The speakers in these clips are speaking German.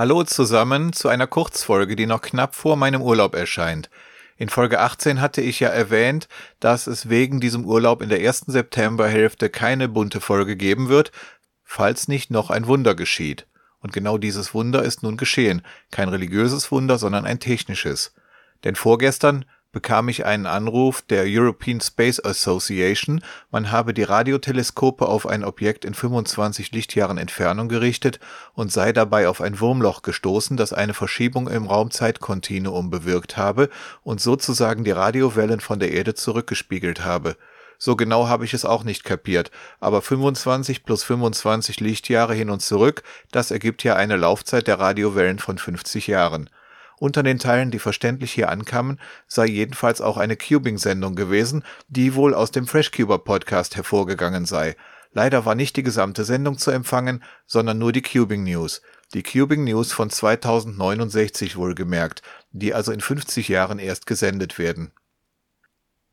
Hallo zusammen zu einer Kurzfolge, die noch knapp vor meinem Urlaub erscheint. In Folge 18 hatte ich ja erwähnt, dass es wegen diesem Urlaub in der ersten Septemberhälfte keine bunte Folge geben wird, falls nicht noch ein Wunder geschieht. Und genau dieses Wunder ist nun geschehen. Kein religiöses Wunder, sondern ein technisches. Denn vorgestern bekam ich einen Anruf der European Space Association, man habe die Radioteleskope auf ein Objekt in 25 Lichtjahren Entfernung gerichtet und sei dabei auf ein Wurmloch gestoßen, das eine Verschiebung im Raumzeitkontinuum bewirkt habe und sozusagen die Radiowellen von der Erde zurückgespiegelt habe. So genau habe ich es auch nicht kapiert, aber 25 plus 25 Lichtjahre hin und zurück, das ergibt ja eine Laufzeit der Radiowellen von 50 Jahren. Unter den Teilen, die verständlich hier ankamen, sei jedenfalls auch eine Cubing-Sendung gewesen, die wohl aus dem Freshcuber Podcast hervorgegangen sei. Leider war nicht die gesamte Sendung zu empfangen, sondern nur die Cubing News. Die Cubing News von 2069 wohlgemerkt, die also in 50 Jahren erst gesendet werden.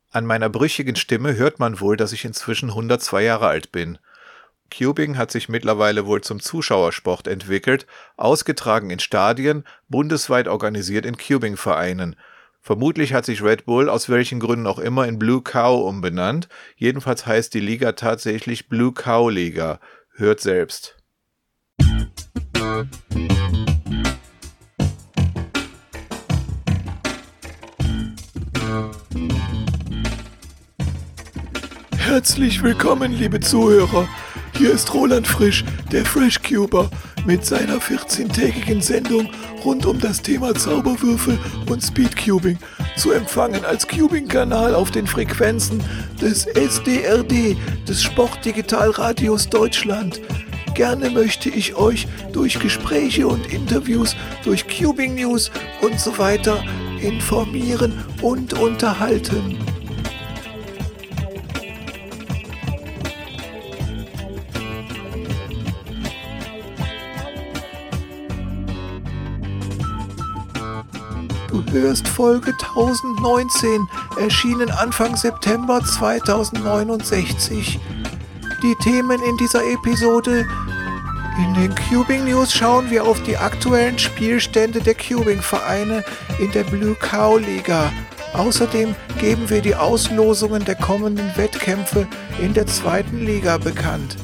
An meiner brüchigen Stimme hört man wohl, dass ich inzwischen 102 Jahre alt bin. Cubing hat sich mittlerweile wohl zum Zuschauersport entwickelt, ausgetragen in Stadien, bundesweit organisiert in Cubing-Vereinen. Vermutlich hat sich Red Bull aus welchen Gründen auch immer in Blue Cow umbenannt. Jedenfalls heißt die Liga tatsächlich Blue Cow Liga. Hört selbst. Herzlich willkommen, liebe Zuhörer. Hier ist Roland Frisch, der Freshcuber, mit seiner 14-tägigen Sendung rund um das Thema Zauberwürfel und Speedcubing, zu empfangen als Cubing-Kanal auf den Frequenzen des SDRD, des Sportdigitalradios Deutschland. Gerne möchte ich euch durch Gespräche und Interviews, durch Cubing News und so weiter informieren und unterhalten. Hörst Folge 1019, erschienen Anfang September 2069. Die Themen in dieser Episode. In den Cubing News schauen wir auf die aktuellen Spielstände der Cubing-Vereine in der Blue Cow Liga. Außerdem geben wir die Auslosungen der kommenden Wettkämpfe in der zweiten Liga bekannt.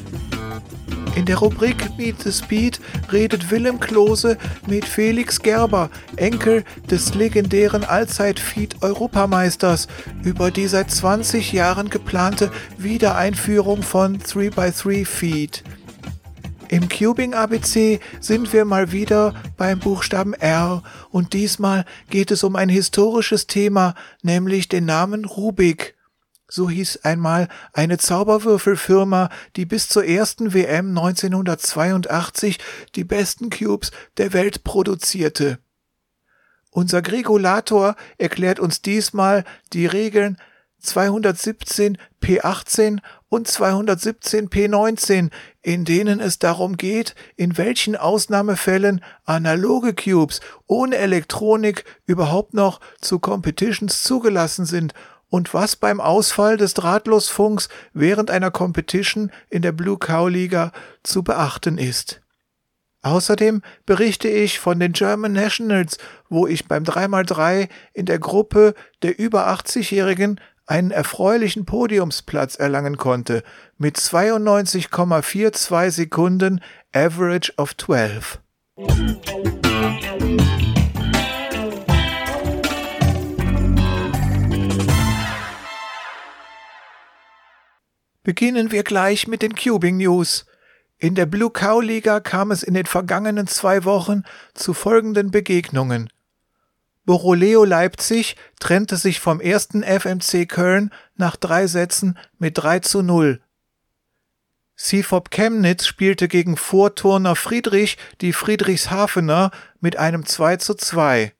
In der Rubrik Meet the Speed redet Willem Klose mit Felix Gerber, Enkel des legendären Allzeit-Feed-Europameisters, über die seit 20 Jahren geplante Wiedereinführung von 3x3-Feed. Im Cubing ABC sind wir mal wieder beim Buchstaben R und diesmal geht es um ein historisches Thema, nämlich den Namen Rubik. So hieß einmal eine Zauberwürfelfirma, die bis zur ersten WM 1982 die besten Cubes der Welt produzierte. Unser Gregulator erklärt uns diesmal die Regeln 217 P18 und 217 P19, in denen es darum geht, in welchen Ausnahmefällen analoge Cubes ohne Elektronik überhaupt noch zu Competitions zugelassen sind und was beim Ausfall des Drahtlosfunks während einer Competition in der Blue Cow Liga zu beachten ist. Außerdem berichte ich von den German Nationals, wo ich beim 3x3 in der Gruppe der über 80-Jährigen einen erfreulichen Podiumsplatz erlangen konnte mit 92,42 Sekunden Average of 12. Beginnen wir gleich mit den Cubing News. In der Blue Cow Liga kam es in den vergangenen zwei Wochen zu folgenden Begegnungen. Boroleo Leipzig trennte sich vom ersten FMC Köln nach drei Sätzen mit 3 zu 0. CFOP Chemnitz spielte gegen Vorturner Friedrich die Friedrichshafener mit einem 2 zu 2.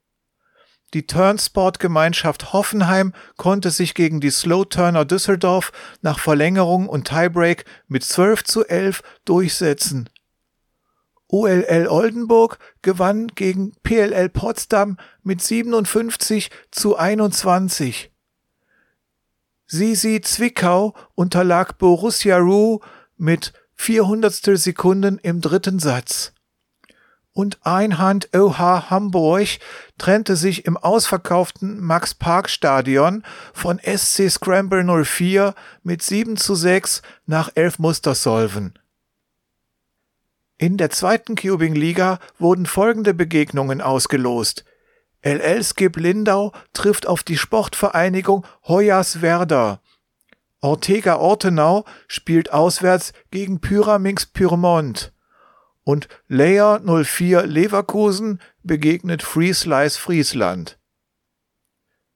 Die Turnsport-Gemeinschaft Hoffenheim konnte sich gegen die Slow Turner Düsseldorf nach Verlängerung und Tiebreak mit 12 zu 11 durchsetzen. ULL Oldenburg gewann gegen PLL Potsdam mit 57 zu 21. Sisi Zwickau unterlag Borussia Rue mit 400 Sekunden im dritten Satz. Und Einhand OH Hamburg trennte sich im ausverkauften Max-Park-Stadion von SC Scramble 04 mit 7 zu 6 nach elf Mustersolven. In der zweiten Cubing-Liga wurden folgende Begegnungen ausgelost. LL Skip Lindau trifft auf die Sportvereinigung Hoyerswerda. Ortega Ortenau spielt auswärts gegen Pyraminx Pyrmont und Layer 04 Leverkusen begegnet Free Slice Friesland.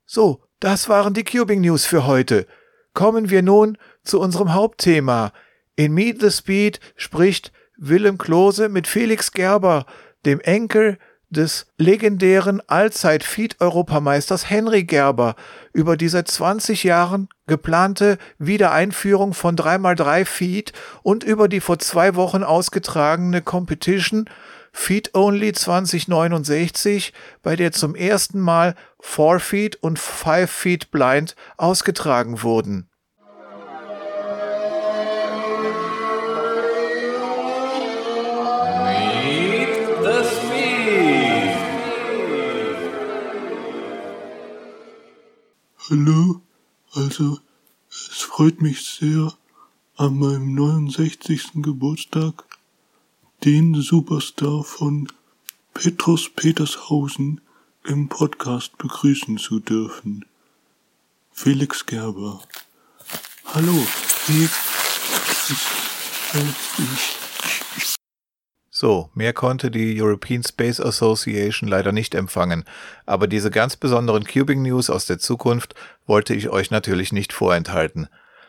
So, das waren die Cubing News für heute. Kommen wir nun zu unserem Hauptthema. In Meet the Speed spricht Willem Klose mit Felix Gerber, dem Enkel des legendären Allzeit-Feed-Europameisters Henry Gerber über die seit 20 Jahren geplante Wiedereinführung von 3x3 Feed und über die vor zwei Wochen ausgetragene Competition Feed Only 2069, bei der zum ersten Mal 4 Feed und 5 Feed Blind ausgetragen wurden. Hallo, also es freut mich sehr, an meinem 69. Geburtstag den Superstar von Petrus Petershausen im Podcast begrüßen zu dürfen. Felix Gerber. Hallo, wie so, mehr konnte die European Space Association leider nicht empfangen, aber diese ganz besonderen Cubing News aus der Zukunft wollte ich euch natürlich nicht vorenthalten.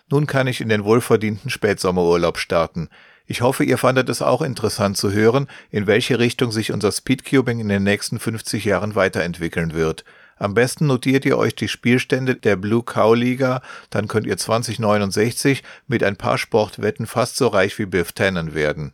Nun kann ich in den wohlverdienten Spätsommerurlaub starten. Ich hoffe, ihr fandet es auch interessant zu hören, in welche Richtung sich unser Speedcubing in den nächsten 50 Jahren weiterentwickeln wird. Am besten notiert ihr euch die Spielstände der Blue Cow Liga, dann könnt ihr 2069 mit ein paar Sportwetten fast so reich wie Biff Tannen werden.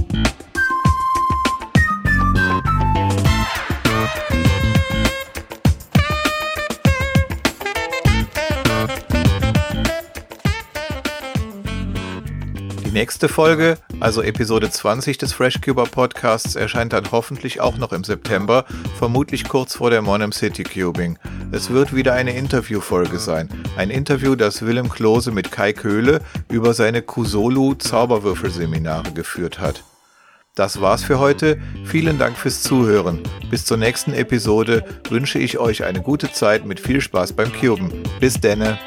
nächste Folge, also Episode 20 des FreshCuber Podcasts, erscheint dann hoffentlich auch noch im September, vermutlich kurz vor der Monum City Cubing. Es wird wieder eine Interviewfolge sein. Ein Interview, das Willem Klose mit Kai Köhle über seine Kusolu Zauberwürfelseminare geführt hat. Das war's für heute. Vielen Dank fürs Zuhören. Bis zur nächsten Episode wünsche ich euch eine gute Zeit mit viel Spaß beim Cuben. Bis denne.